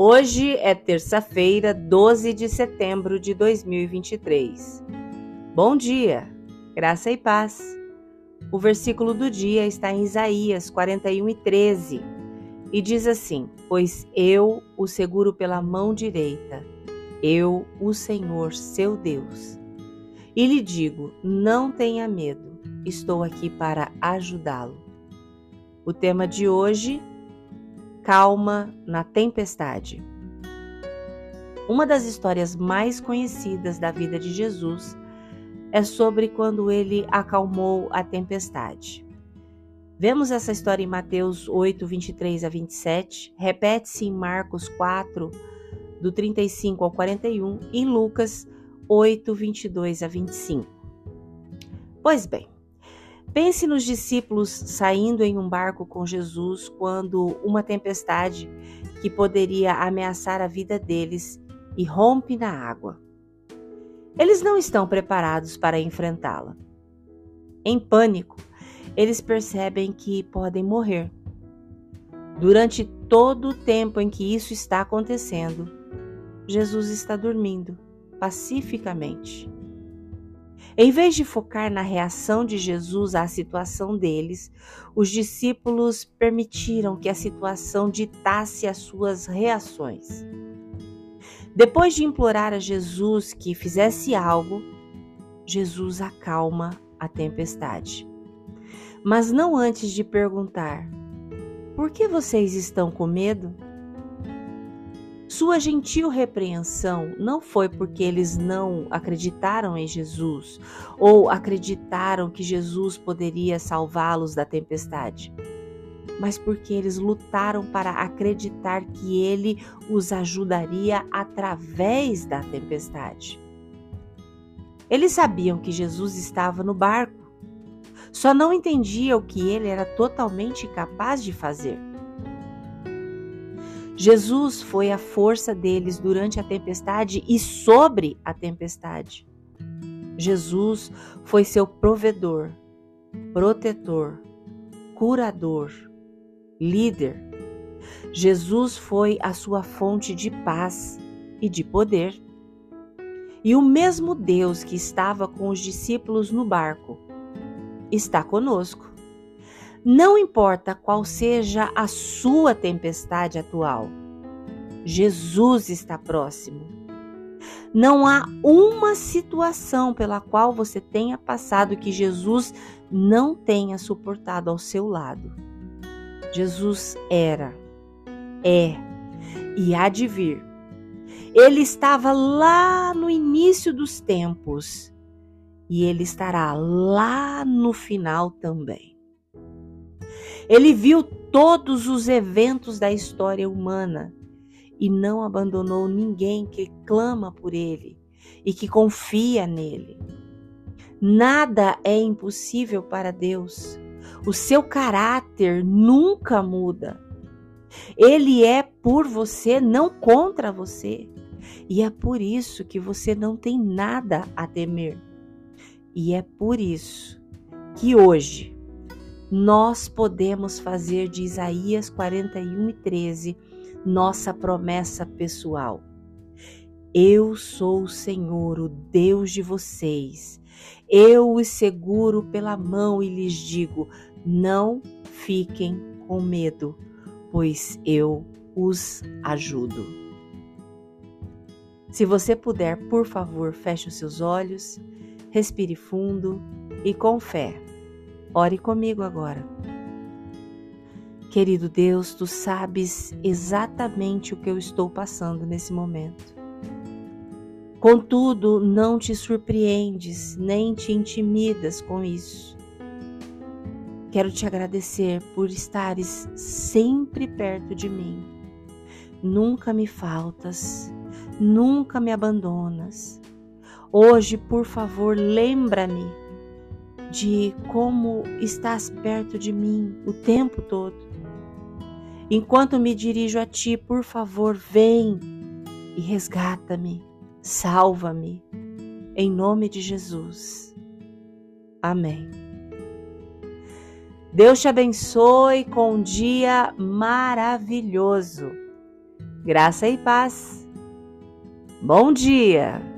Hoje é terça-feira, 12 de setembro de 2023. Bom dia, graça e paz. O versículo do dia está em Isaías 41 e 13 e diz assim: Pois eu o seguro pela mão direita, eu, o Senhor, seu Deus. E lhe digo: não tenha medo, estou aqui para ajudá-lo. O tema de hoje calma na tempestade. Uma das histórias mais conhecidas da vida de Jesus é sobre quando ele acalmou a tempestade. Vemos essa história em Mateus 8, 23 a 27, repete-se em Marcos 4, do 35 ao 41, e em Lucas 8, 22 a 25. Pois bem, Pense nos discípulos saindo em um barco com Jesus quando uma tempestade que poderia ameaçar a vida deles irrompe na água. Eles não estão preparados para enfrentá-la. Em pânico, eles percebem que podem morrer. Durante todo o tempo em que isso está acontecendo, Jesus está dormindo pacificamente. Em vez de focar na reação de Jesus à situação deles, os discípulos permitiram que a situação ditasse as suas reações. Depois de implorar a Jesus que fizesse algo, Jesus acalma a tempestade. Mas não antes de perguntar: Por que vocês estão com medo? Sua gentil repreensão não foi porque eles não acreditaram em Jesus ou acreditaram que Jesus poderia salvá-los da tempestade, mas porque eles lutaram para acreditar que ele os ajudaria através da tempestade. Eles sabiam que Jesus estava no barco, só não entendiam o que ele era totalmente capaz de fazer. Jesus foi a força deles durante a tempestade e sobre a tempestade. Jesus foi seu provedor, protetor, curador, líder. Jesus foi a sua fonte de paz e de poder. E o mesmo Deus que estava com os discípulos no barco está conosco. Não importa qual seja a sua tempestade atual, Jesus está próximo. Não há uma situação pela qual você tenha passado que Jesus não tenha suportado ao seu lado. Jesus era, é e há de vir. Ele estava lá no início dos tempos e ele estará lá no final também. Ele viu todos os eventos da história humana e não abandonou ninguém que clama por ele e que confia nele. Nada é impossível para Deus. O seu caráter nunca muda. Ele é por você, não contra você. E é por isso que você não tem nada a temer. E é por isso que hoje nós podemos fazer de Isaías 41 e 13 nossa promessa pessoal. Eu sou o Senhor, o Deus de vocês. Eu os seguro pela mão e lhes digo: não fiquem com medo, pois eu os ajudo. Se você puder, por favor, feche os seus olhos, respire fundo e com fé Ore comigo agora. Querido Deus, tu sabes exatamente o que eu estou passando nesse momento. Contudo, não te surpreendes nem te intimidas com isso. Quero te agradecer por estares sempre perto de mim. Nunca me faltas, nunca me abandonas. Hoje, por favor, lembra-me de como estás perto de mim o tempo todo. Enquanto me dirijo a ti, por favor, vem e resgata-me, salva-me, em nome de Jesus. Amém. Deus te abençoe com um dia maravilhoso. Graça e paz. Bom dia!